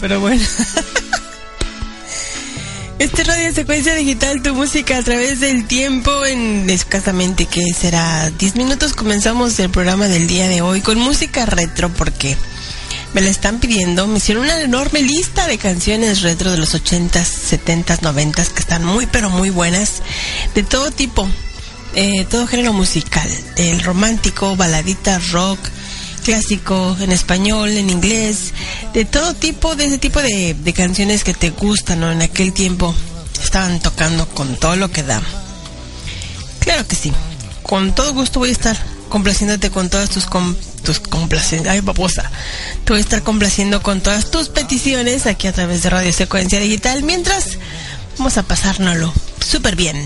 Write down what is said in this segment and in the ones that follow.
pero bueno. Este radio secuencia digital, tu música a través del tiempo en escasamente que será 10 minutos comenzamos el programa del día de hoy con música retro porque me la están pidiendo, me hicieron una enorme lista de canciones retro de los 80s, 70s, 90s que están muy pero muy buenas de todo tipo, eh, todo género musical, del romántico, baladita, rock, clásico, en español, en inglés, de todo tipo, de ese tipo de, canciones que te gustan, ¿no? En aquel tiempo estaban tocando con todo lo que da. Claro que sí, con todo gusto voy a estar complaciéndote con todas tus, tus complacencias. Ay, paposa. Te voy a estar complaciendo con todas tus peticiones aquí a través de Radio Secuencia Digital. Mientras, vamos a pasárnoslo súper bien.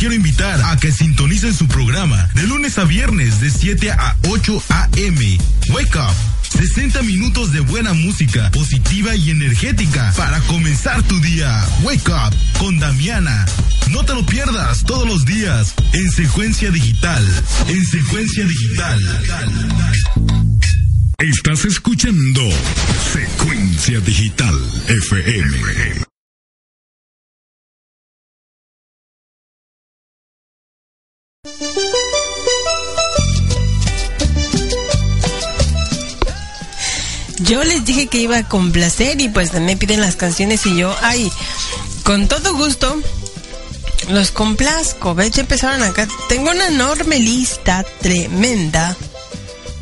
Quiero invitar a que sintonicen su programa de lunes a viernes de 7 a 8 a.m. Wake Up. 60 minutos de buena música, positiva y energética para comenzar tu día. Wake Up con Damiana. No te lo pierdas todos los días en secuencia digital. En secuencia digital. Estás escuchando Secuencia Digital FM. Yo les dije que iba a complacer y pues me piden las canciones y yo, ay, con todo gusto, los complazco. ¿Ves? Ya empezaron acá. Tengo una enorme lista tremenda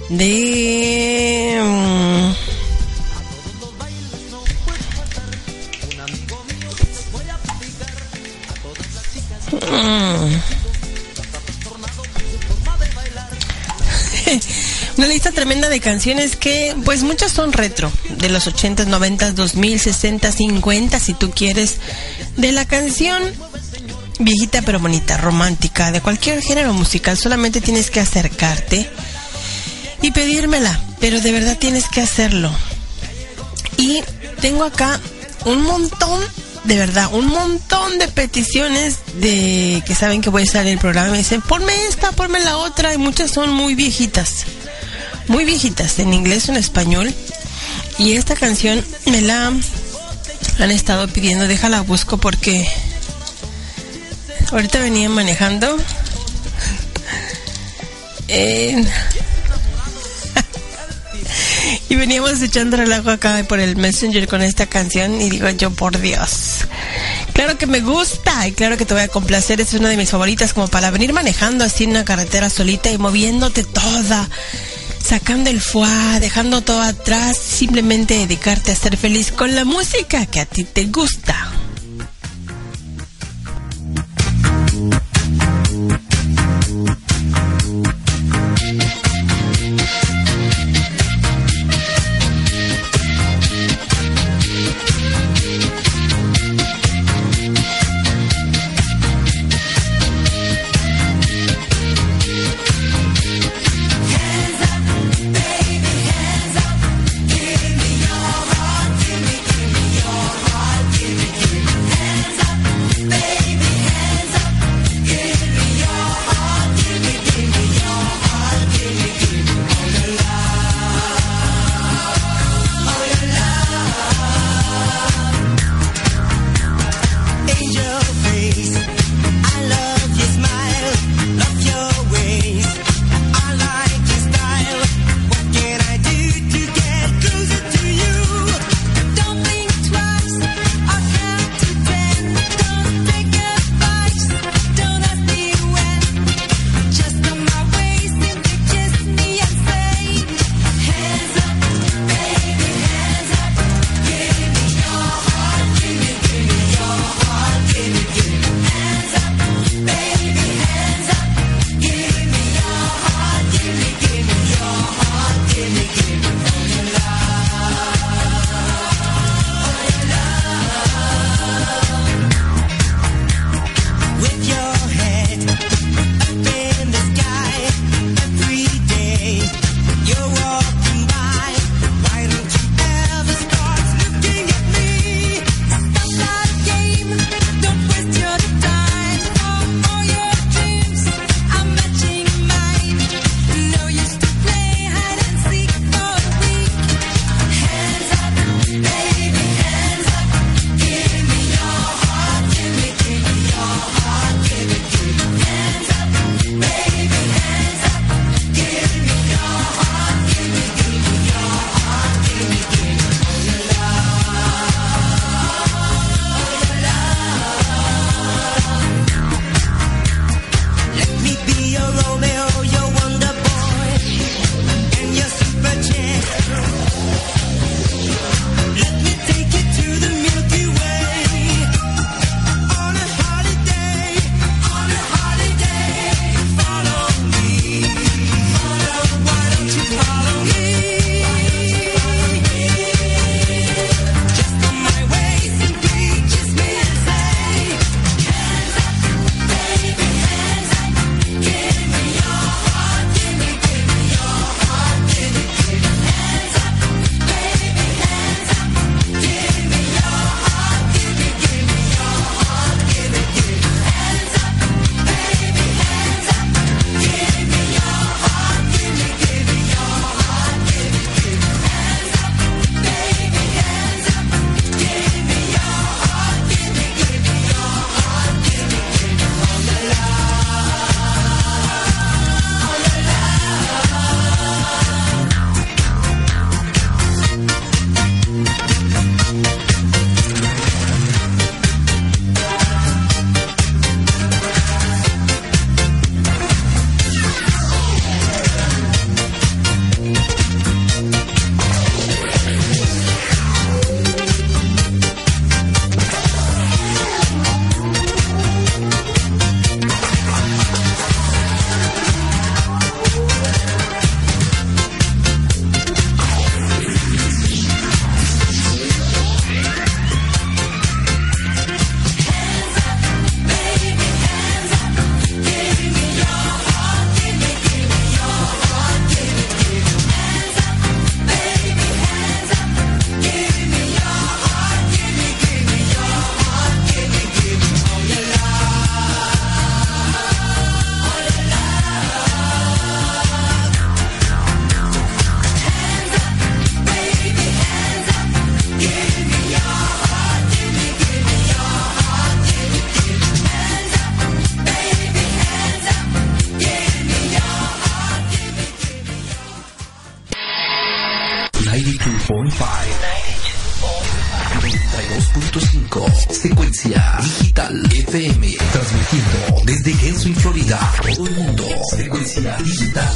de... mm. Una lista tremenda de canciones que, pues muchas son retro, de los 80s, 90s, 2000, 60, 50, si tú quieres, de la canción viejita pero bonita, romántica, de cualquier género musical, solamente tienes que acercarte y pedírmela, pero de verdad tienes que hacerlo. Y tengo acá un montón, de verdad, un montón de peticiones de que saben que voy a estar en el programa. Me dicen, ponme esta, ponme la otra, y muchas son muy viejitas, muy viejitas, en inglés o en español. Y esta canción me la han estado pidiendo, déjala busco porque ahorita venía manejando. Eh, y veníamos echando relajo acá por el Messenger con esta canción y digo yo, por Dios. Claro que me gusta y claro que te voy a complacer. Es una de mis favoritas como para venir manejando así en una carretera solita y moviéndote toda, sacando el fuá, dejando todo atrás, simplemente dedicarte a ser feliz con la música que a ti te gusta. Secuencia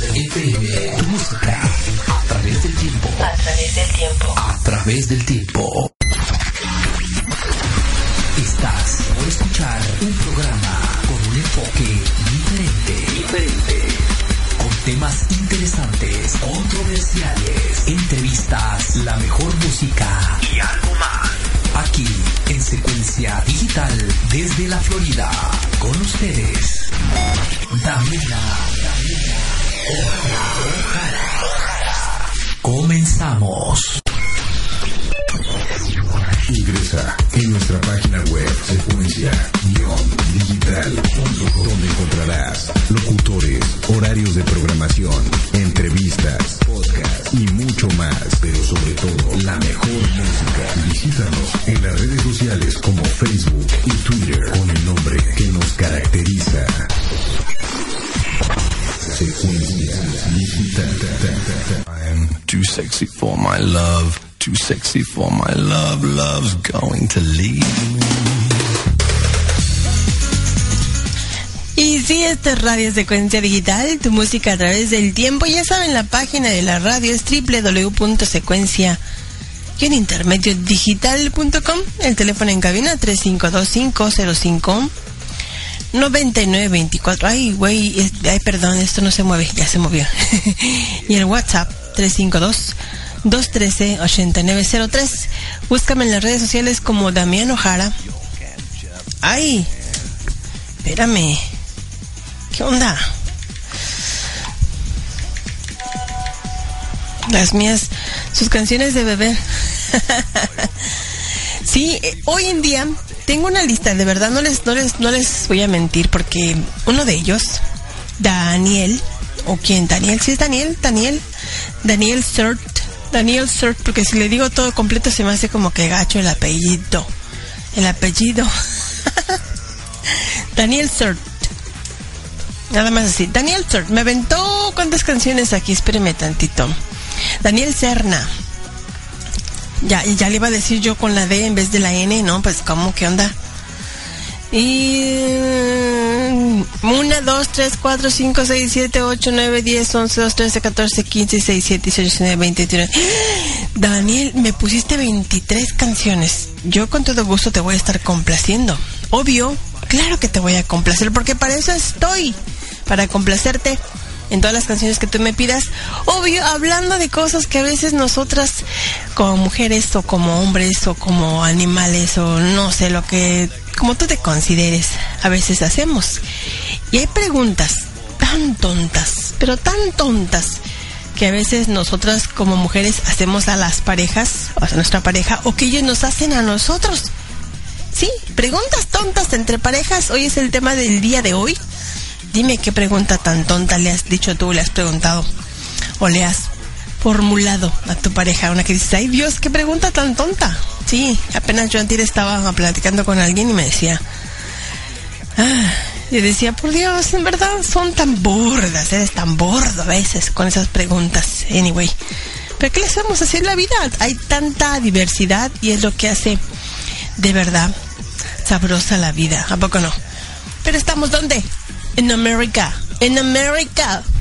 sí, esta es Radio Secuencia Digital, tu música a través del tiempo. Ya saben, la página de la radio es www.secuencia digital.com. El teléfono en cabina 352-505. 9924. Ay, güey, ay, perdón, esto no se mueve, ya se movió. y el WhatsApp 352 213 8903. Búscame en las redes sociales como Damián Ojara. Ay, espérame. ¿Qué onda? Las mías, sus canciones de beber. sí, eh, hoy en día tengo una lista, de verdad, no les, no les, no les voy a mentir, porque uno de ellos, Daniel, o quién, Daniel, sí es Daniel, Daniel, Daniel Surt, Daniel Surt, porque si le digo todo completo se me hace como que gacho el apellido, el apellido. Daniel Surt. Nada más así. Daniel Surt. Me aventó cuántas canciones aquí. Espéreme tantito. Daniel Serna. Ya, ya le iba a decir yo con la D en vez de la N, ¿no? Pues, ¿cómo? ¿Qué onda? Y. mm, Una, dos, tres, cuatro, cinco, seis, siete, ocho, nueve, diez, once, dos, trece, catorce, quince, seis, siete, dieciocho, diecinueve, veinte, veintiuno. Daniel, me pusiste 23 canciones. Yo con todo gusto te voy a estar complaciendo. Obvio, claro que te voy a complacer, porque para eso estoy. Para complacerte en todas las canciones que tú me pidas. Obvio, hablando de cosas que a veces nosotras, como mujeres o como hombres o como animales o no sé, lo que, como tú te consideres, a veces hacemos. Y hay preguntas tan tontas, pero tan tontas, que a veces nosotras como mujeres hacemos a las parejas, o a nuestra pareja, o que ellos nos hacen a nosotros. Sí, preguntas tontas entre parejas, hoy es el tema del día de hoy. Dime qué pregunta tan tonta le has dicho tú, le has preguntado o le has formulado a tu pareja. Una que ay Dios, qué pregunta tan tonta. Sí, apenas yo antes estaba platicando con alguien y me decía, ah, decía, por Dios, en verdad son tan burdas, eres tan bordo a veces con esas preguntas. Anyway, pero ¿qué les vamos a hacer en la vida? Hay tanta diversidad y es lo que hace de verdad sabrosa la vida. ¿A poco no? Pero estamos ¿dónde? En América. En América. America,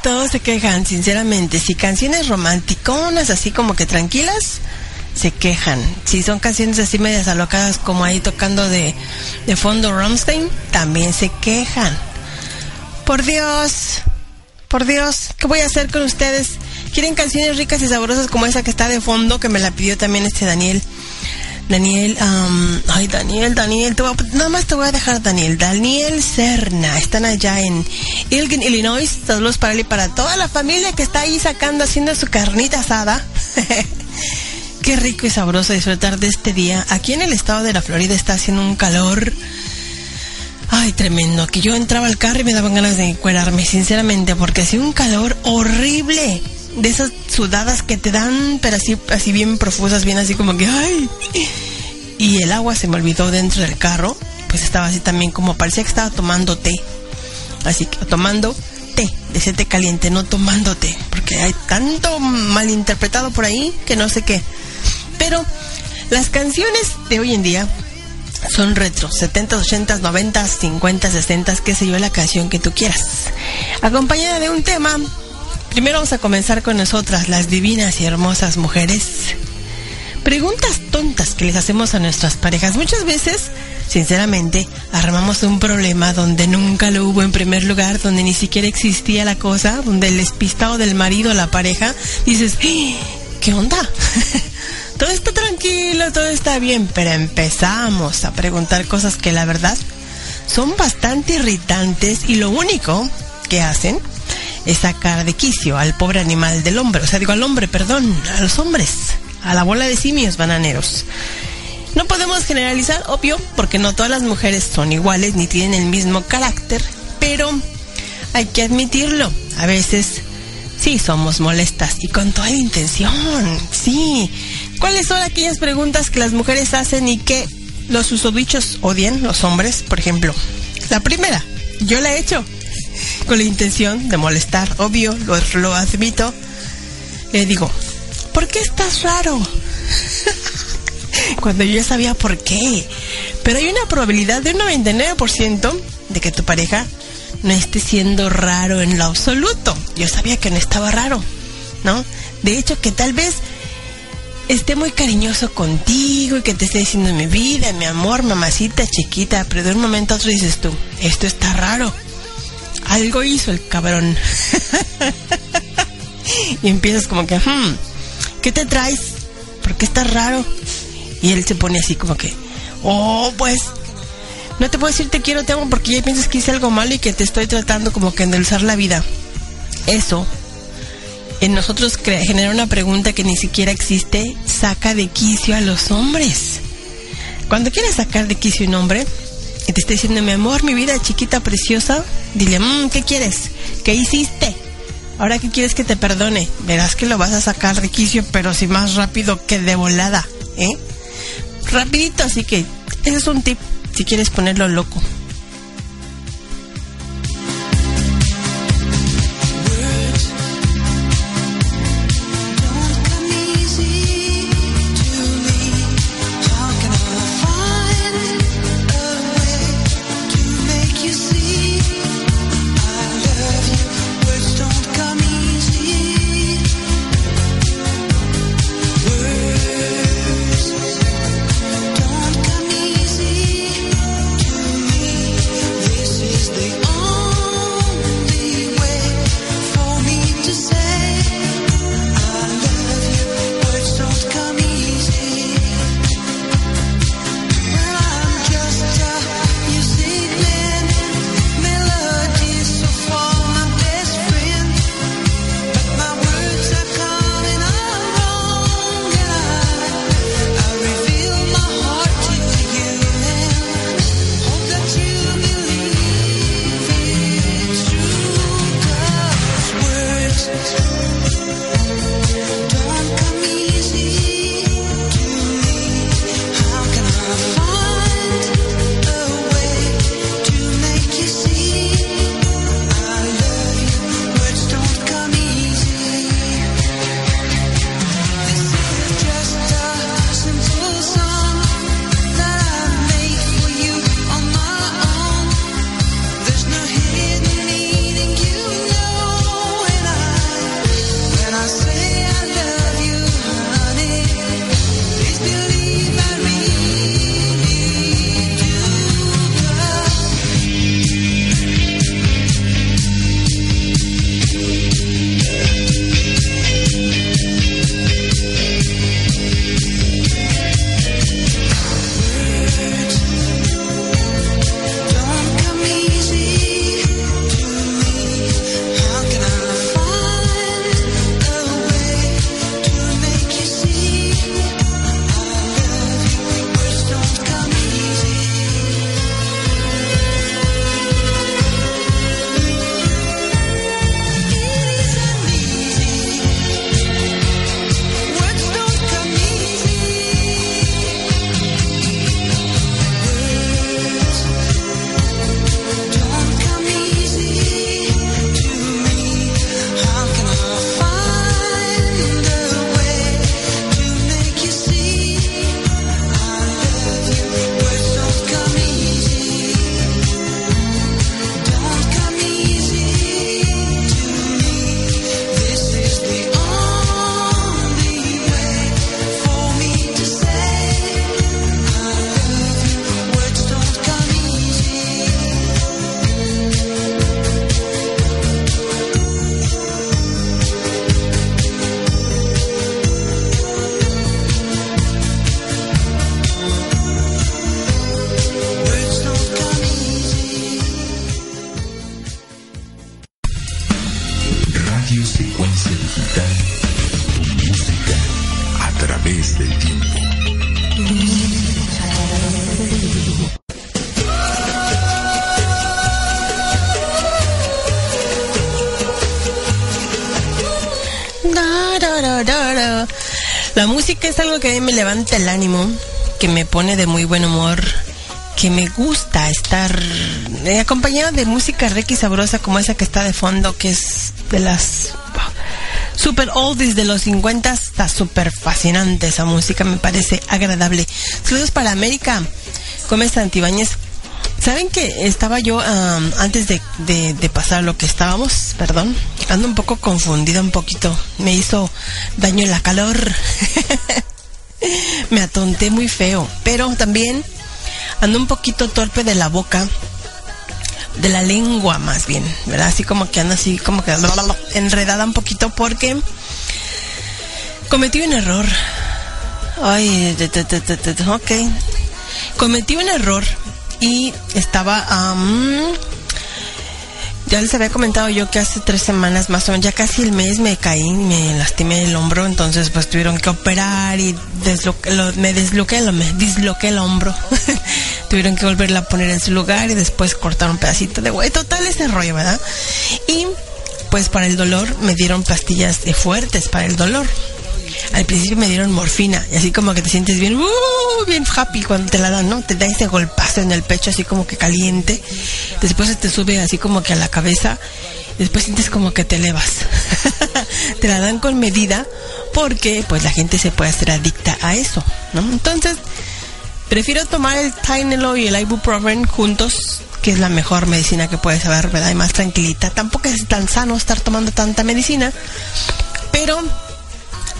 de todo se quejan, sinceramente. Si canciones romanticonas, así como que tranquilas, se quejan. Si son canciones así medias alocadas, como ahí tocando de, de fondo Rammstein, también se quejan. Por Dios, por Dios, ¿qué voy a hacer con ustedes? ¿Quieren canciones ricas y sabrosas como esa que está de fondo, que me la pidió también este Daniel? Daniel, am, ay Daniel, Daniel, te voy nada más te voy a dejar Daniel, Daniel Serna, están allá en Elgin, Illinois, saludos para él y para toda la familia que está ahí sacando, haciendo su carnita asada. Qué rico y sabroso disfrutar de este día. Aquí en el estado de la Florida está haciendo un calor, ay tremendo, que yo entraba al carro y me daban ganas de encuerarme, sinceramente, porque hacía un calor horrible. De esas sudadas que te dan, pero así, así bien profusas, bien así como que, ay, y el agua se me olvidó dentro del carro, pues estaba así también como parecía que estaba tomando té. Así que tomando té, de ese té caliente, no tomando té, porque hay tanto malinterpretado por ahí que no sé qué. Pero las canciones de hoy en día son retro, 70, 80, 90, 50, 60, qué sé yo, la canción que tú quieras. Acompañada de un tema, primero vamos a comenzar con nosotras, las divinas y hermosas mujeres. Preguntas tontas que les hacemos a nuestras parejas. Muchas veces, sinceramente, armamos un problema donde nunca lo hubo en primer lugar, donde ni siquiera existía la cosa, donde el despistado del marido la pareja dices, "¡Ah! ¿qué onda? todo está tranquilo, todo está bien, pero empezamos a preguntar cosas que la verdad son bastante irritantes y lo único que hacen es sacar de quicio al pobre animal del hombre, o sea, digo al hombre, perdón, a los hombres, a la bola de simios bananeros. No podemos generalizar, obvio, porque no todas las mujeres son iguales ni tienen el mismo carácter, pero hay que admitirlo, a veces sí somos molestas y con toda la intención, sí. ¿Cuáles son aquellas preguntas que las mujeres hacen y que los susodichos odian, los hombres, por ejemplo? La primera, yo la he hecho con la intención de molestar, obvio, lo, lo admito. Le digo, ¿por qué estás raro? Cuando yo ya sabía por qué. Pero hay una probabilidad de un 99% de que tu pareja no esté siendo raro en lo absoluto. Yo sabía que no estaba raro, ¿no? De hecho, que tal vez esté muy cariñoso contigo y que te esté diciendo mi vida, mi amor, mamacita, chiquita, pero de un momento a otro dices tú, esto está raro. Algo hizo el cabrón. y empiezas como que, hmm, ¿qué te traes? ¿Por qué estás raro? Y él se pone así como que, oh, pues, no te puedo decir te quiero, te amo porque ya piensas que hice algo malo y que te estoy tratando como que endulzar la vida. Eso, en nosotros genera una pregunta que ni siquiera existe, saca de quicio a los hombres. Cuando quieres sacar de quicio un hombre y te está diciendo, mi amor, mi vida chiquita, preciosa, dile, "Mm, ¿qué quieres? ¿Qué hiciste? Ahora qué quieres que te perdone. Verás que lo vas a sacar de quicio, pero si más rápido que de volada, ¿eh? Rapidito, así que ese es un tip si quieres ponerlo loco. La música es algo que a mí me levanta el ánimo, que me pone de muy buen humor, que me gusta estar eh, acompañada de música requi sabrosa como esa que está de fondo, que es de las super oldies de los 50. Está súper fascinante esa música, me parece agradable. Saludos para América. ¿Cómo está Antibáñez? ¿Saben que estaba yo, antes de, de- pasar lo que estábamos, perdón, ando un poco confundida un poquito, me hizo daño la calor, me atonté muy feo, pero también ando un poquito torpe de la boca, de la lengua más bien, ¿verdad? Así como que ando así, como que enredada un poquito porque cometí un error. Ay, ok. Cometí un error y estaba... am, ya les había comentado yo que hace tres semanas más o menos, ya casi el mes me caí, me lastimé el hombro, entonces pues tuvieron que operar y deslo- lo- me desloqué, lo- me disloqué el hombro. tuvieron que volverla a poner en su lugar y después cortar un pedacito de hueso. Total ese rollo, ¿verdad? Y pues para el dolor me dieron pastillas de fuertes para el dolor. Al principio me dieron morfina y así como que te sientes bien, uh, bien happy cuando te la dan, ¿no? Te da ese golpazo en el pecho así como que caliente. Después te sube así como que a la cabeza. Después sientes como que te elevas. te la dan con medida porque pues la gente se puede hacer adicta a eso, ¿no? Entonces, prefiero tomar el Tylenol y el Ibuprofen juntos que es la mejor medicina que puedes saber, ¿verdad? Y más tranquilita. Tampoco es tan sano estar tomando tanta medicina, pero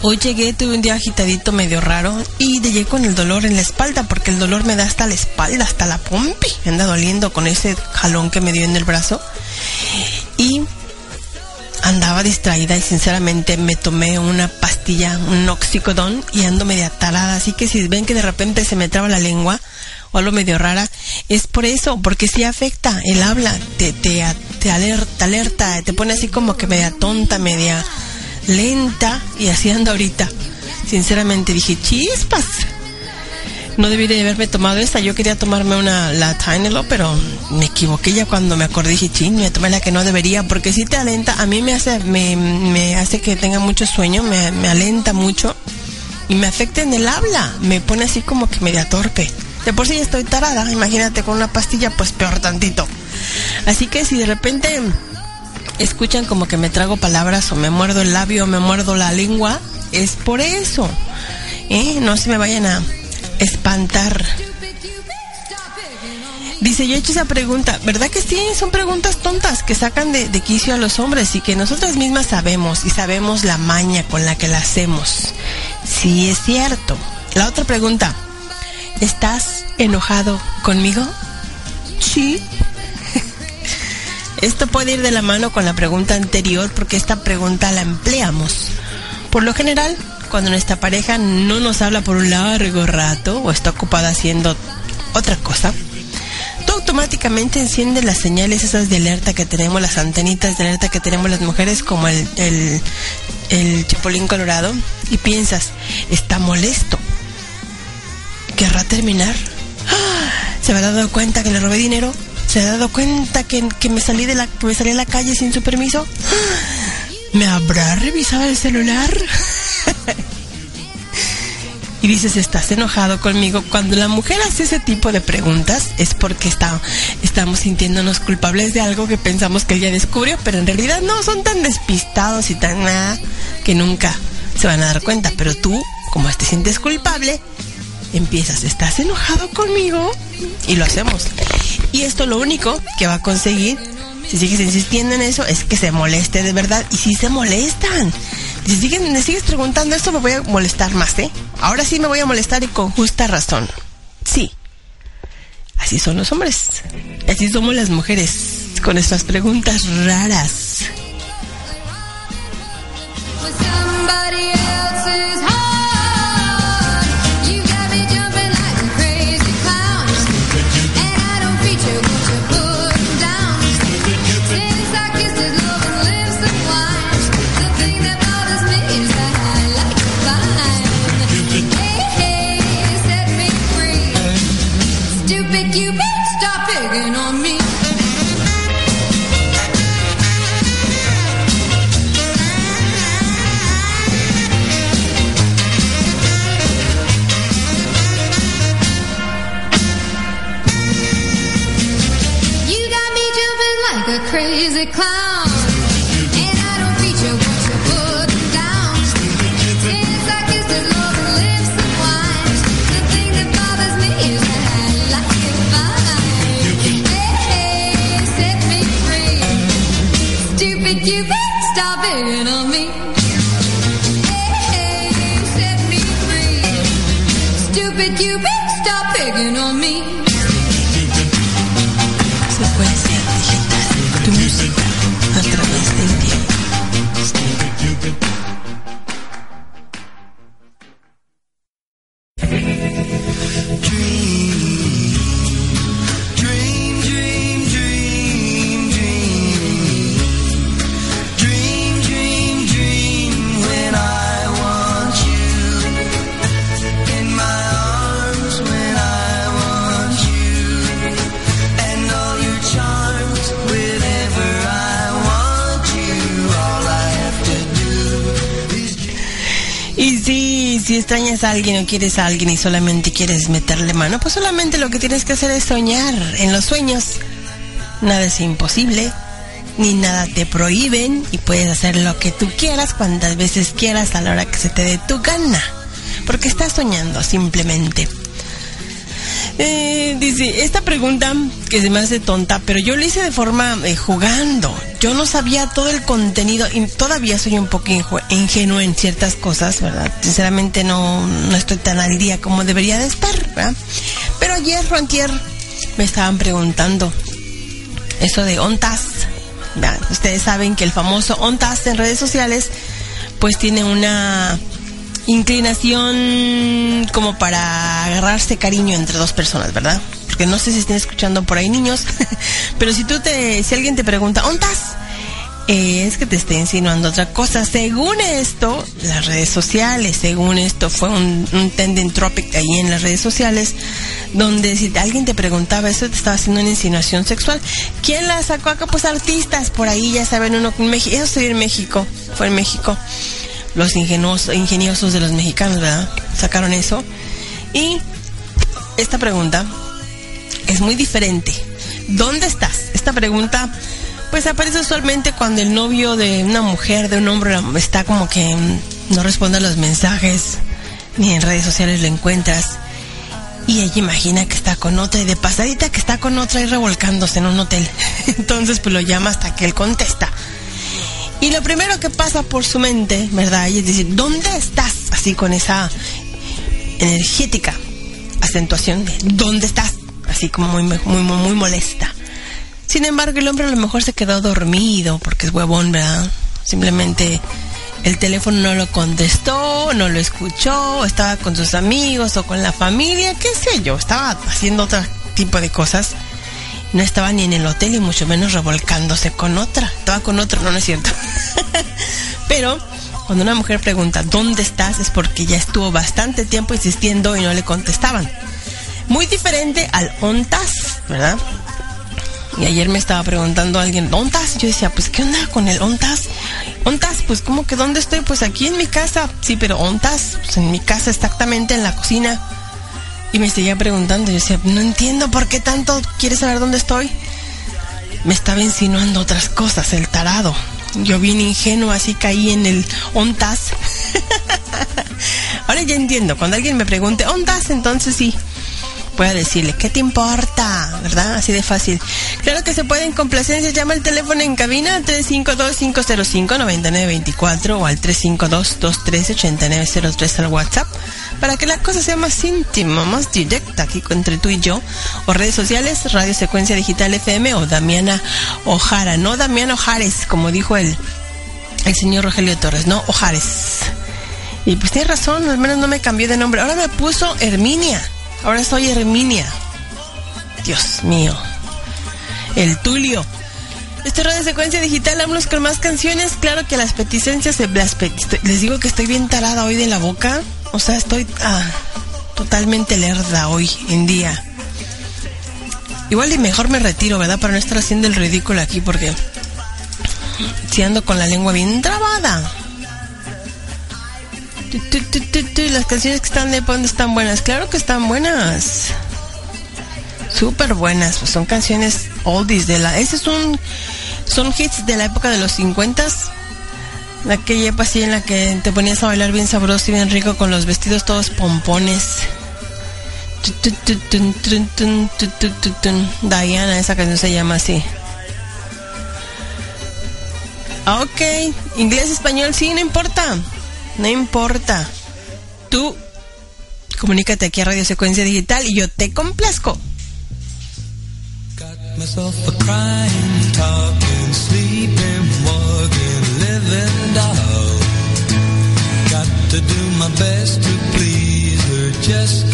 Hoy llegué, tuve un día agitadito medio raro y llegué con el dolor en la espalda porque el dolor me da hasta la espalda, hasta la pompi. Me anda doliendo con ese jalón que me dio en el brazo. Y andaba distraída y sinceramente me tomé una pastilla, un oxicodón y ando media tarada. Así que si ven que de repente se me traba la lengua o algo medio rara, es por eso, porque sí afecta el habla, te, te, te alerta, alerta, te pone así como que media tonta, media lenta y así ando ahorita. Sinceramente dije, chispas. No debí de haberme tomado esta. Yo quería tomarme una, la Tylenol, pero me equivoqué ya cuando me acordé. Dije, chin, me tomé la que no debería, porque si te alenta. A mí me hace, me, hace que tenga mucho sueño, me, me alenta mucho y me afecta en el habla. Me pone así como que media torpe. De por sí ya estoy tarada. Imagínate con una pastilla, pues peor tantito. Así que si de repente escuchan como que me trago palabras o me muerdo el labio o me muerdo la lengua, es por eso. ¿Eh? No se me vayan a espantar. Dice, yo he hecho esa pregunta, ¿verdad que sí? Son preguntas tontas que sacan de, de quicio a los hombres y que nosotras mismas sabemos y sabemos la maña con la que la hacemos. Sí, es cierto. La otra pregunta, ¿estás enojado conmigo? Sí. Esto puede ir de la mano con la pregunta anterior porque esta pregunta la empleamos. Por lo general, cuando nuestra pareja no nos habla por un largo rato o está ocupada haciendo otra cosa, tú automáticamente enciendes las señales esas de alerta que tenemos, las antenitas de alerta que tenemos las mujeres como el, el, el colorado y piensas, está molesto. ¿Querrá terminar? ¡Ah! ¿Se habrá dado cuenta que le robé dinero? ¿Se ha dado cuenta que, que me salí de la que me salí a la calle sin su permiso? ¿Me habrá revisado el celular? y dices, ¿estás enojado conmigo? Cuando la mujer hace ese tipo de preguntas es porque está, estamos sintiéndonos culpables de algo que pensamos que ella descubrió, pero en realidad no, son tan despistados y tan nada que nunca se van a dar cuenta. Pero tú, como te sientes culpable, empiezas, ¿estás enojado conmigo? Y lo hacemos. Y esto lo único que va a conseguir, si sigues insistiendo en eso, es que se moleste de verdad. Y si se molestan. Si me sigues preguntando esto, me voy a molestar más, ¿eh? Ahora sí me voy a molestar y con justa razón. Sí. Así son los hombres. Así somos las mujeres. Con estas preguntas raras. A alguien o quieres a alguien y solamente quieres meterle mano, pues solamente lo que tienes que hacer es soñar. En los sueños nada es imposible, ni nada te prohíben y puedes hacer lo que tú quieras cuantas veces quieras a la hora que se te dé tu gana. Porque estás soñando simplemente. Eh, dice, esta pregunta que se me hace tonta, pero yo lo hice de forma eh, jugando. Yo no sabía todo el contenido y todavía soy un poco ingenuo en ciertas cosas, ¿verdad? Sinceramente no, no estoy tan al día como debería de estar, ¿verdad? Pero ayer o antier me estaban preguntando eso de ONTAS. ¿verdad? Ustedes saben que el famoso ONTAS en redes sociales pues tiene una inclinación como para agarrarse cariño entre dos personas, ¿verdad? Porque no sé si estén escuchando por ahí niños, pero si tú te, si alguien te pregunta, ¿ontas? Eh, es que te esté insinuando otra cosa. Según esto, las redes sociales, según esto, fue un, un trending topic ahí en las redes sociales, donde si alguien te preguntaba eso, te estaba haciendo una insinuación sexual. ¿Quién la sacó acá? Pues artistas, por ahí ya saben uno en México, eso en México, fue en México los ingenuos, ingeniosos de los mexicanos, ¿verdad? Sacaron eso. Y esta pregunta es muy diferente. ¿Dónde estás? Esta pregunta, pues aparece usualmente cuando el novio de una mujer, de un hombre, está como que no responde a los mensajes, ni en redes sociales lo encuentras. Y ella imagina que está con otra y de pasadita que está con otra y revolcándose en un hotel. Entonces, pues lo llama hasta que él contesta. Y lo primero que pasa por su mente, ¿verdad? Y es decir, ¿dónde estás? Así con esa energética acentuación de ¿dónde estás? Así como muy, muy, muy, muy molesta. Sin embargo, el hombre a lo mejor se quedó dormido porque es huevón, ¿verdad? Simplemente el teléfono no lo contestó, no lo escuchó, estaba con sus amigos o con la familia, qué sé yo, estaba haciendo otro tipo de cosas. No estaba ni en el hotel y mucho menos revolcándose con otra. Estaba con otro, no, no es cierto. Pero cuando una mujer pregunta ¿dónde estás? es porque ya estuvo bastante tiempo insistiendo y no le contestaban. Muy diferente al ontas, ¿verdad? Y ayer me estaba preguntando alguien, ¿ontas? Yo decía, pues, ¿qué onda con el ontas? ¿Ontas? Pues, ¿cómo que dónde estoy? Pues aquí en mi casa. Sí, pero ontas, pues en mi casa exactamente, en la cocina. Y me seguía preguntando, yo decía, no entiendo por qué tanto quieres saber dónde estoy. Me estaba insinuando otras cosas, el tarado. Yo bien ingenuo, así caí en el ontas. Ahora ya entiendo, cuando alguien me pregunte, ontas, entonces sí. Voy a decirle, ¿qué te importa? ¿Verdad? Así de fácil. Claro que se puede en complacencia. Llama el teléfono en cabina 352-505-9924 o al 352-213-8903 al WhatsApp para que la cosa sea más íntima, más directa aquí entre tú y yo. O redes sociales, Radio Secuencia Digital FM o Damiana Ojara. No Damiana Ojares, como dijo el, el señor Rogelio Torres, no Ojares. Y pues tiene razón, al menos no me cambió de nombre. Ahora me puso Herminia. Ahora soy Herminia. Dios mío. El Tulio. Este de secuencia digital, vámonos con más canciones. Claro que las peticencias, se- las pe- estoy- les digo que estoy bien tarada hoy de la boca. O sea, estoy ah, totalmente lerda hoy en día. Igual y mejor me retiro, ¿verdad? Para no estar haciendo el ridículo aquí porque si ando con la lengua bien trabada. Las canciones que están de fondo están buenas. Claro que están buenas. Súper buenas. Pues son canciones oldies de la... Ese es un... Son hits de la época de los 50 La que época así en la que te ponías a bailar bien sabroso y bien rico con los vestidos todos pompones. Diana, esa canción se llama así. Ok, inglés, español, sí, no importa. No importa. Tú comunícate aquí a Radio Secuencia Digital y yo te complazco. just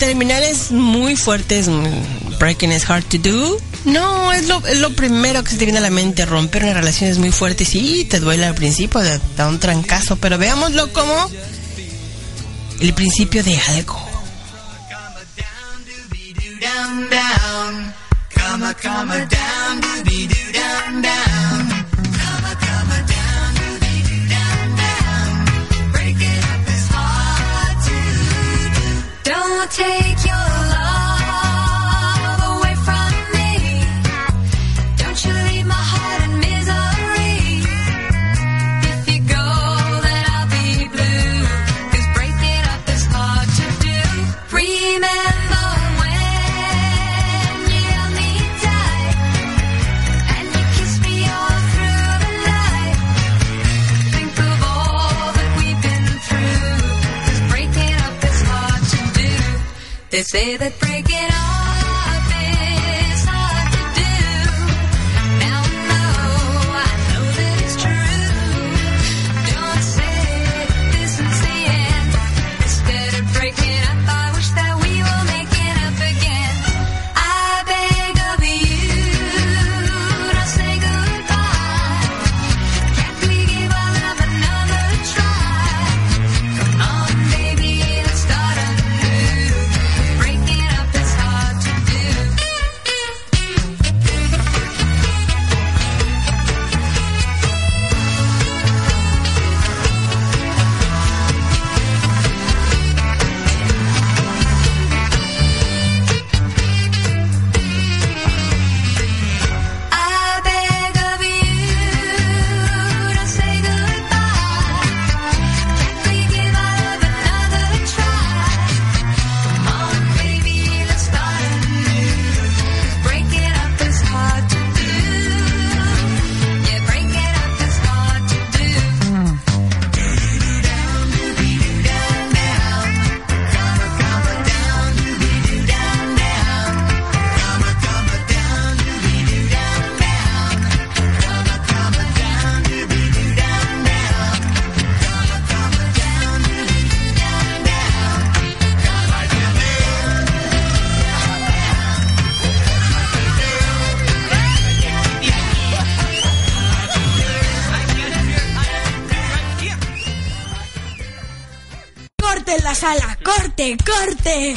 Dicen que terminar es muy fuerte, es muy- breaking is hard to do. No, es lo, es lo primero que se te viene a la mente. Romper una relación es muy fuerte. Sí, te duele al principio, te da un trancazo, pero veámoslo como el principio de algo. Come come down, down, take They say that sala! ¡Corte! ¡Corte!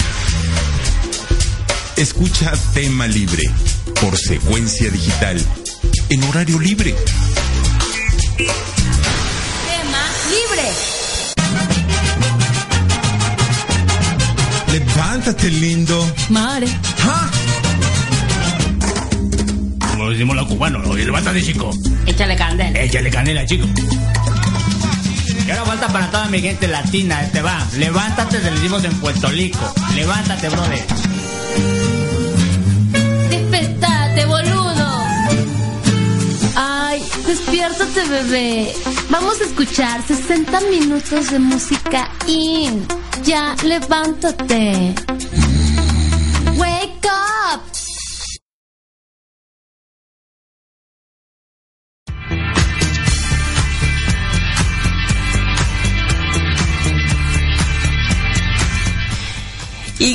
Escucha Tema Libre por Secuencia Digital en horario libre. Tema libre. Levántate, lindo. Madre. Como decimos los cubanos, levántate, chico. Échale candela. Échale canela, chico. Ahora falta para toda mi gente latina, este va. Levántate, te lo decimos en Puerto Rico. Levántate, brother. Despertate, boludo. Ay, despiértate, bebé. Vamos a escuchar 60 minutos de música in. Ya, levántate.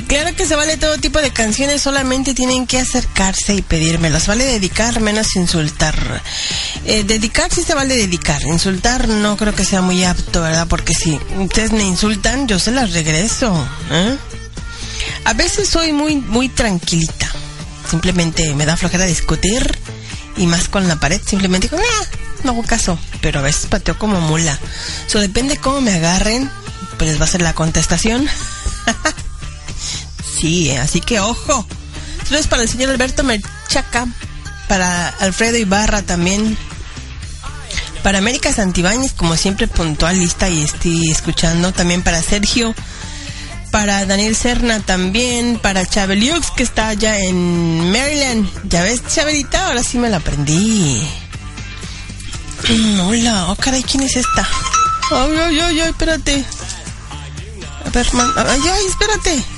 Claro que se vale todo tipo de canciones, solamente tienen que acercarse y pedírmelas. Vale dedicar, menos insultar. Eh, dedicar sí se vale dedicar. Insultar no creo que sea muy apto, ¿verdad? Porque si ustedes me insultan, yo se las regreso. ¿eh? A veces soy muy, muy tranquilita. Simplemente me da flojera discutir y más con la pared. Simplemente digo, "Nah, no hago caso. Pero a veces pateo como mula. Eso depende cómo me agarren, pues va a ser la contestación. sí, así que ojo. Saludos para el señor Alberto Merchaca, para Alfredo Ibarra también, para América Santibáñez, como siempre puntual, lista y estoy escuchando, también para Sergio, para Daniel Serna también, para Chabeliux, que está allá en Maryland. Ya ves, Chabelita, ahora sí me la aprendí. Hola, oh caray, ¿quién es esta? Ay, ay, ay, espérate. A ver, ay, ay, espérate.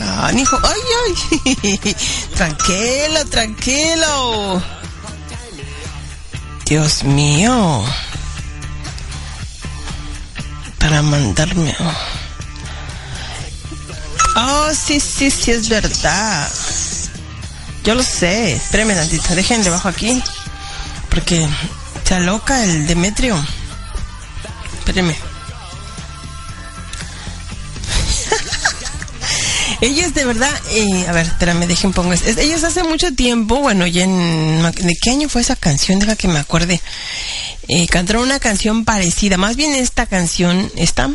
Canijo, ay, ay. tranquilo, tranquilo. Dios mío. Para mandarme. Oh, sí, sí, sí, es verdad. Yo lo sé. Espérenme tantito, déjenle bajo aquí. Porque se aloca el Demetrio. Espérenme. Ellos de verdad, eh, a ver, espérame, dejen pongo. es- ellos hace mucho tiempo, bueno, ya en. ¿De qué año fue esa canción? Deja que me acuerde. Eh, cantaron una canción parecida, más bien esta canción, ¿esta?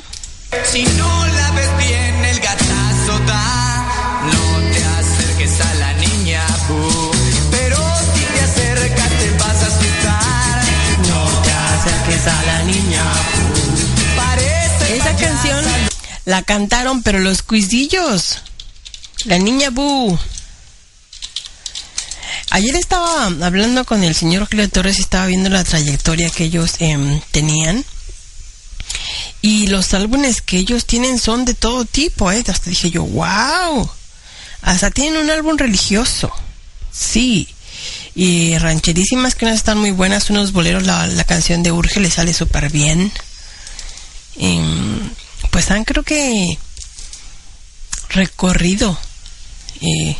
Si no la ves bien, el gatazo da. No te acerques a la niña, bu. Pero si te acercas, te vas a asustar. No te acerques a la niña, bu. Parece Esa canción la cantaron, pero los cuisillos. La niña Bu. Ayer estaba hablando con el señor Rogelio Torres y estaba viendo la trayectoria que ellos em, tenían. Y los álbumes que ellos tienen son de todo tipo, ¿eh? Hasta dije yo, wow. Hasta tienen un álbum religioso. Sí. Y rancherísimas que unas están muy buenas, unos boleros, la, la canción de Urge le sale súper bien. Em, pues han creo que recorrido eh,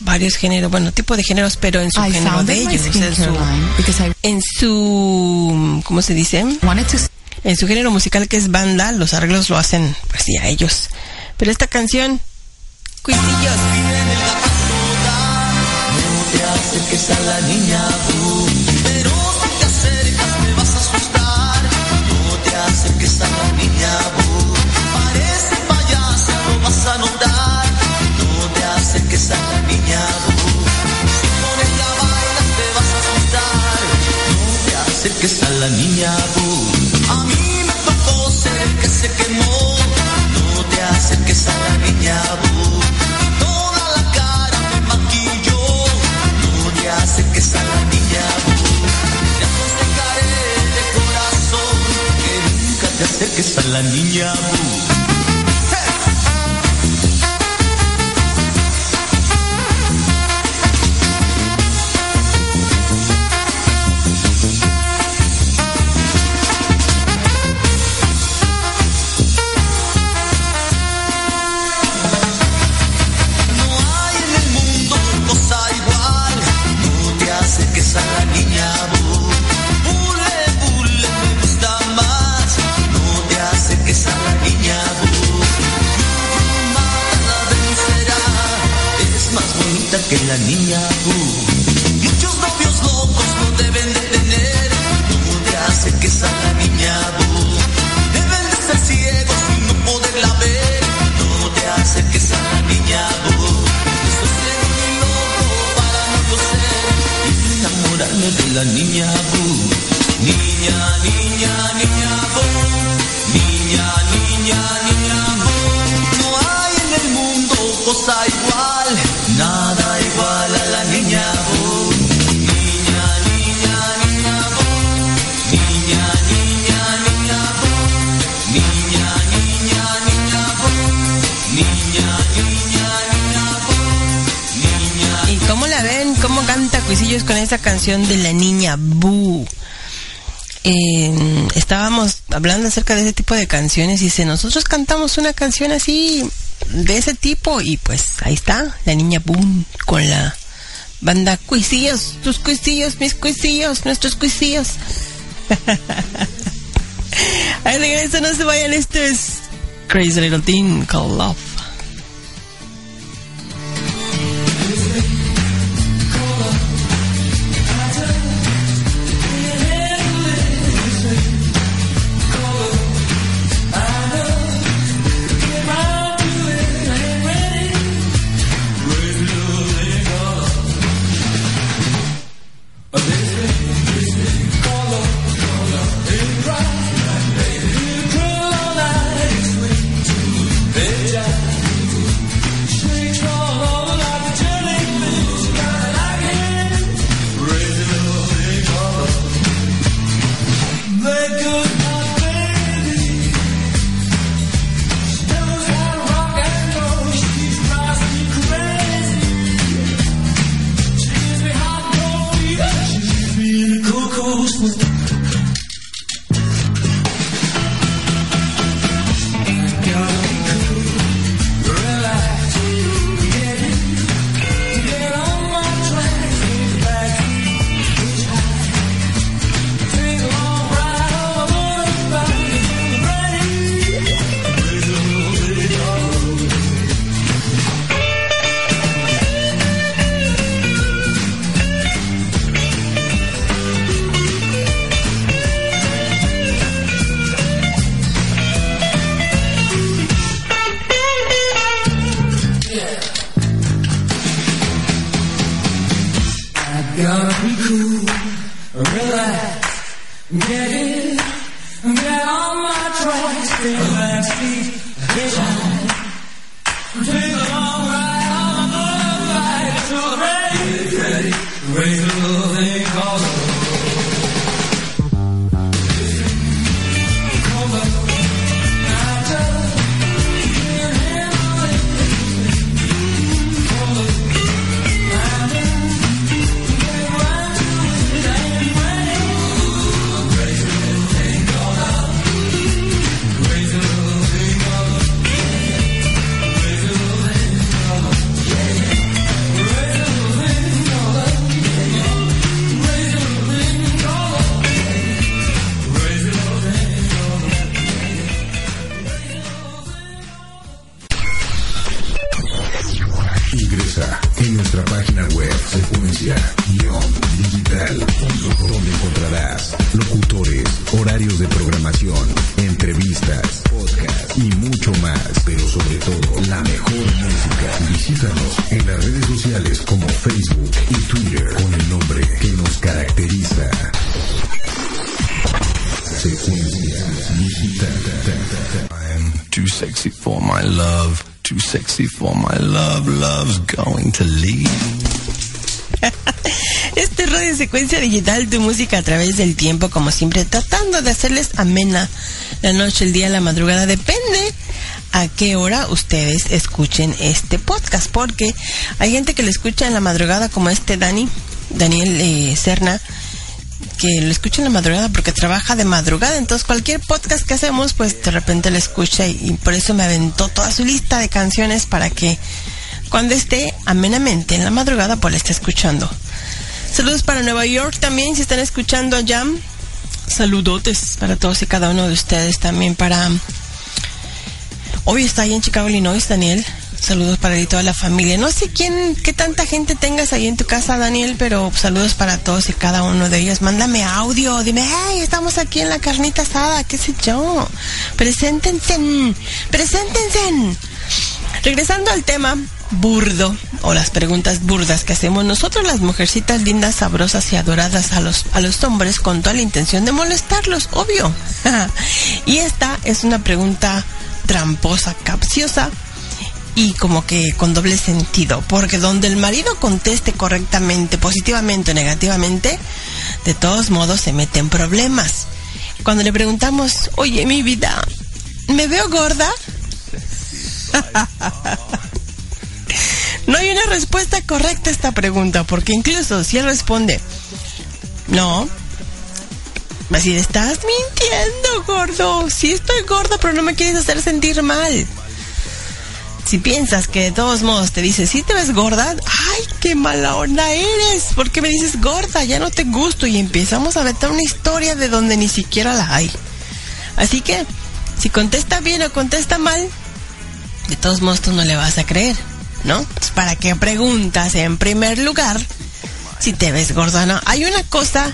varios géneros, bueno, tipo de géneros, pero en su I género de ellos, o sea, en I su, en su, ¿cómo se dice? En su género musical que es banda, los arreglos lo hacen, pues sí, a ellos. Pero esta canción, Cuisillos. No te acerques a la niña, bu. Acerques a la niña, bu. A mí me tocó ser que se quemó. No te acerques a la niña, bu. Toda la cara me maquilló. No te acerques a la niña, bu. Te aconsejaré de corazón que nunca te acerques a la niña, bu. Niña, con esa canción de la niña Bu? Eh, estábamos hablando acerca de ese tipo de canciones y dice, nosotros cantamos una canción así de ese tipo y pues ahí está, la niña boom con la banda Cuisillos, tus cuisillos, mis cuisillos, nuestros cuisillos. Ahí regreso, no se vayan, esto es Crazy Little Thing Called Love. A través del tiempo, como siempre, tratando de hacerles amena la noche, el día, la madrugada, depende a qué hora ustedes escuchen este podcast, porque hay gente que lo escucha en la madrugada, como este Dani, Daniel eh, Serna, que lo escucha en la madrugada porque trabaja de madrugada, entonces cualquier podcast que hacemos, pues de repente lo escucha y, y por eso me aventó toda su lista de canciones para que cuando esté amenamente en la madrugada, pues la esté escuchando. Saludos para Nueva York también, si están escuchando allá. Saludotes para todos y cada uno de ustedes también para... Hoy está ahí en Chicago, Illinois, Daniel. Saludos para toda la familia. No sé quién, qué tanta gente tengas ahí en tu casa, Daniel, pero saludos para todos y cada uno de ellos. Mándame audio, dime, hey, estamos aquí en la carnita asada, qué sé yo. Preséntense, preséntense. Regresando al tema burdo o las preguntas burdas que hacemos nosotros las mujercitas lindas, sabrosas y adoradas a los, a los hombres con toda la intención de molestarlos, obvio. y esta es una pregunta tramposa, capciosa y como que con doble sentido, porque donde el marido conteste correctamente, positivamente o negativamente, de todos modos se mete en problemas. Cuando le preguntamos, oye mi vida, ¿me veo gorda? No hay una respuesta correcta a esta pregunta, porque incluso si él responde, no, va a decir, estás mintiendo, gordo. Sí estoy gorda, pero no me quieres hacer sentir mal. Si piensas que de todos modos te dice, si te ves gorda, ay, qué mala onda eres. ¿Por qué me dices gorda? Ya no te gusto. Y empezamos a meter una historia de donde ni siquiera la hay. Así que, si contesta bien o contesta mal, de todos modos tú no le vas a creer, ¿no? Pues, ¿Para qué preguntas en primer lugar si te ves gorda no? Hay una cosa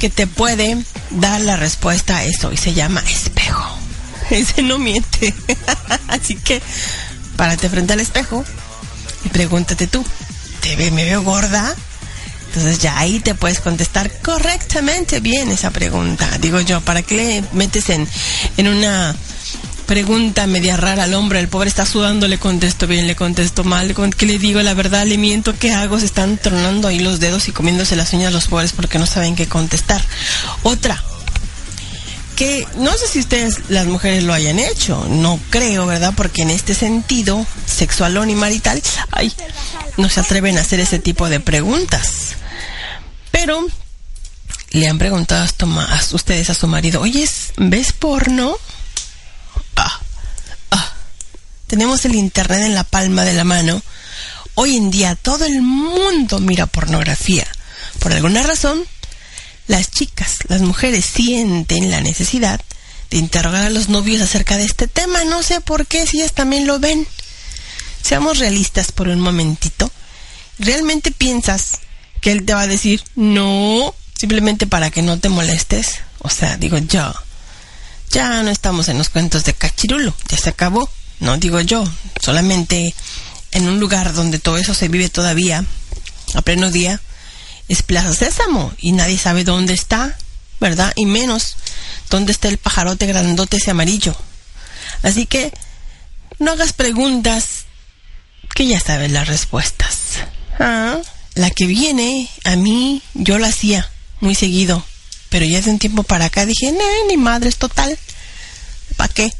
que te puede dar la respuesta a eso y se llama espejo. Ese no miente. Así que párate frente al espejo y pregúntate tú, ¿te ve, me veo gorda? Entonces ya ahí te puedes contestar correctamente bien esa pregunta. Digo yo, ¿para qué le metes en, en una pregunta media rara al hombre? El pobre está sudando, le contesto bien, le contesto mal. ¿Con ¿Qué le digo? La verdad, le miento, ¿qué hago? Se están tronando ahí los dedos y comiéndose las uñas los pobres porque no saben qué contestar. Otra, que no sé si ustedes las mujeres lo hayan hecho, no creo, ¿verdad? Porque en este sentido, sexualón y marital, ay, no se atreven a hacer ese tipo de preguntas. Pero le han preguntado a ustedes a su marido, oye, ¿ves porno? Tenemos el internet en la palma de la mano. Hoy en día todo el mundo mira pornografía. Por alguna razón, las chicas, las mujeres sienten la necesidad de interrogar a los novios acerca de este tema. No sé por qué, si ellas también lo ven. Seamos realistas por un momentito. ¿Realmente piensas que él te va a decir no simplemente para que no te molestes? O sea, digo yo, ya no estamos en los cuentos de cachirulo, ya se acabó. No digo yo, solamente en un lugar donde todo eso se vive todavía a pleno día es Plaza Sésamo y nadie sabe dónde está, ¿verdad? Y menos dónde está el pajarote grandote ese amarillo. Así que no hagas preguntas que ya sabes las respuestas. Ah, la que viene, a mí, yo la hacía muy seguido, pero ya de un tiempo para acá dije, no, ni madre, es total. ¿Para qué?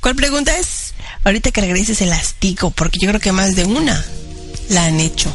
¿Cuál pregunta es? Ahorita que regreses el astico, porque yo creo que más de una la han hecho.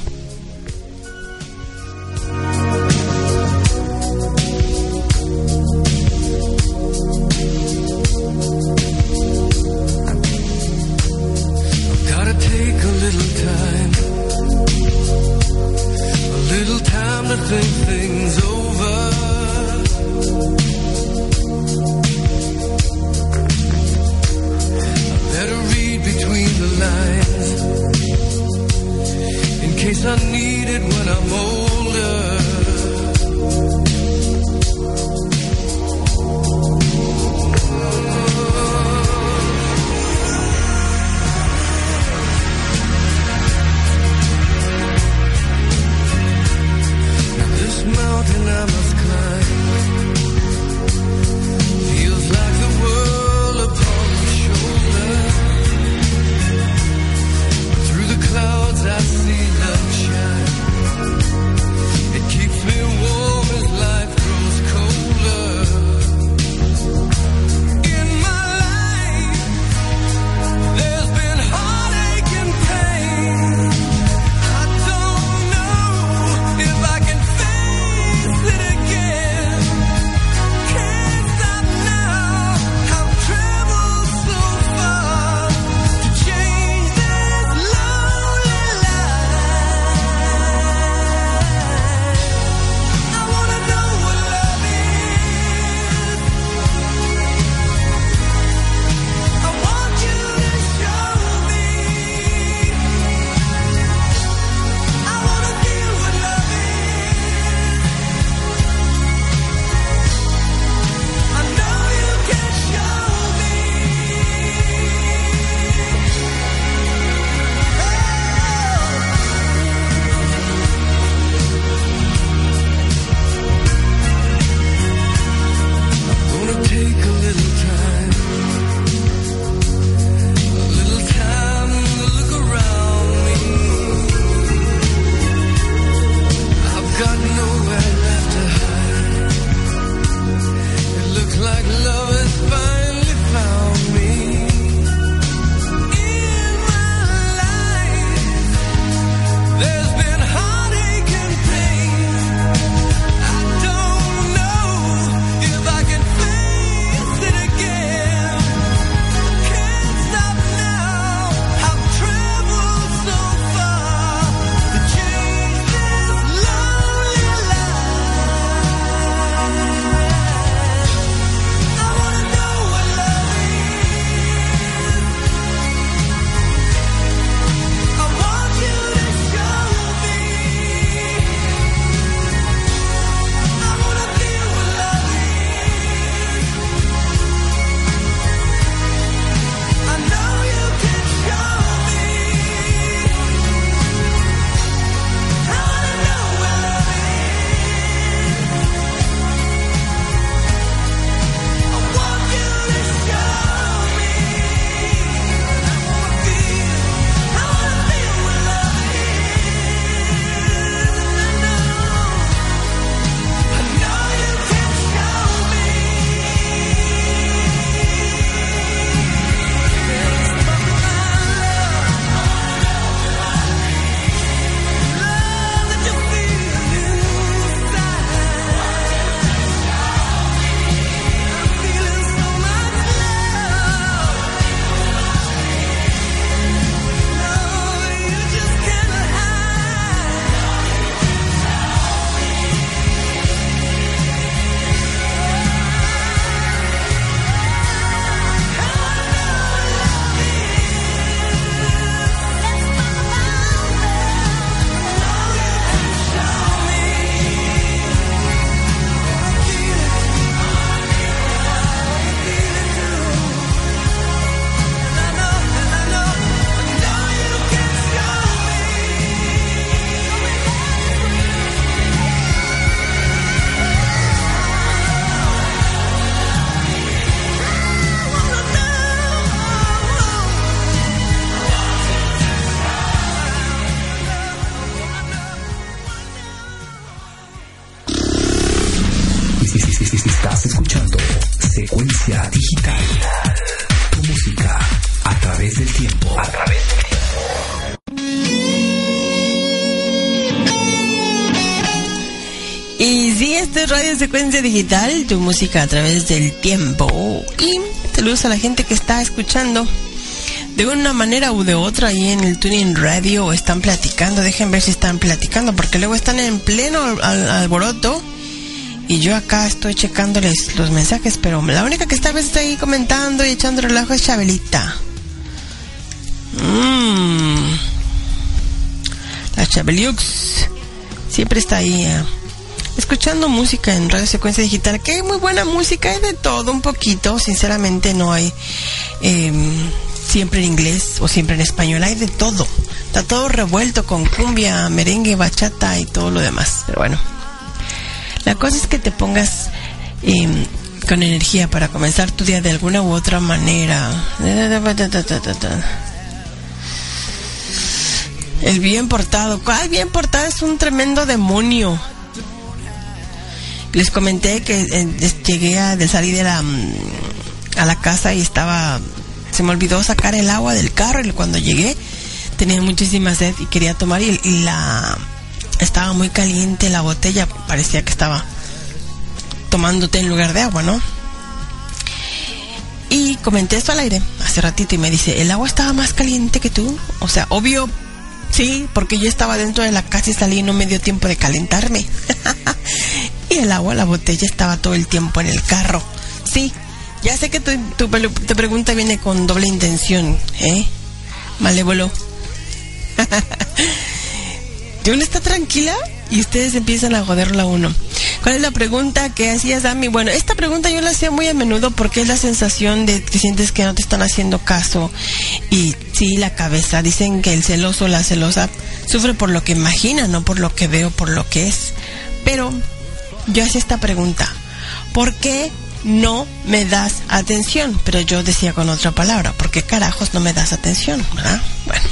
Secuencia Digital, tu música a través del tiempo. Y saludos a la gente que está escuchando de una manera u de otra ahí en el Tuning Radio están platicando. Dejen ver si están platicando, porque luego están en pleno al- alboroto. Y yo acá estoy checándoles los mensajes, pero la única que está a veces ahí comentando y echando relajo es Chabelita. Mmm. La Chabeliux siempre está ahí eh, escuchando música en Radio Secuencia Digital, que hay muy buena música, hay de todo un poquito, sinceramente no hay em, siempre en inglés o siempre en español, hay de todo. Está todo revuelto con cumbia, merengue, bachata y todo lo demás. Pero bueno, la cosa es que te pongas em, con energía para comenzar tu día de alguna u otra manera. El bien portado. ¿Cuál bien portado? Es un tremendo demonio. Les comenté que eh, llegué a, de salir de la, mm, a la casa y estaba... Se me olvidó sacar el agua del carro y cuando llegué tenía muchísima sed y quería tomar y, y la... Estaba muy caliente la botella. Parecía que estaba tomándote en lugar de agua, ¿no? Y comenté esto al aire hace ratito y me dice, ¿el agua estaba más caliente que tú? O sea, obvio, sí, porque yo estaba dentro de la casa y salí y no me dio tiempo de calentarme. y el agua, la botella estaba todo el tiempo en el carro. Sí, ya sé que tu, tu, tu pregunta viene con doble intención, ¿eh? Malévolo. y uno está tranquila y ustedes empiezan a joderla uno. ¿Cuál es la pregunta que hacías, Dami? Bueno, esta pregunta yo la hacía muy a menudo porque es la sensación de que sientes que no te están haciendo caso. Y sí, la cabeza. Dicen que el celoso, la celosa, sufre por lo que imagina, no por lo que veo, por lo que es. Pero yo hacía esta pregunta. ¿Por qué no me das atención? Pero yo decía con otra palabra. ¿Por qué carajos no me das atención? Bueno.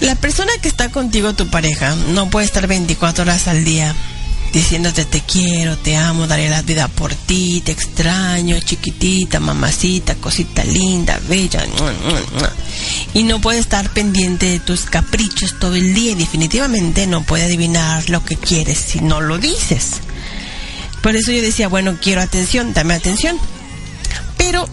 La persona que está contigo, tu pareja, no puede estar 24 horas al día diciéndote te quiero, te amo, daré la vida por ti, te extraño, chiquitita, mamacita, cosita linda, bella. Y no puede estar pendiente de tus caprichos todo el día y definitivamente no puede adivinar lo que quieres si no lo dices. Por eso yo decía, bueno, quiero atención, dame atención. Pero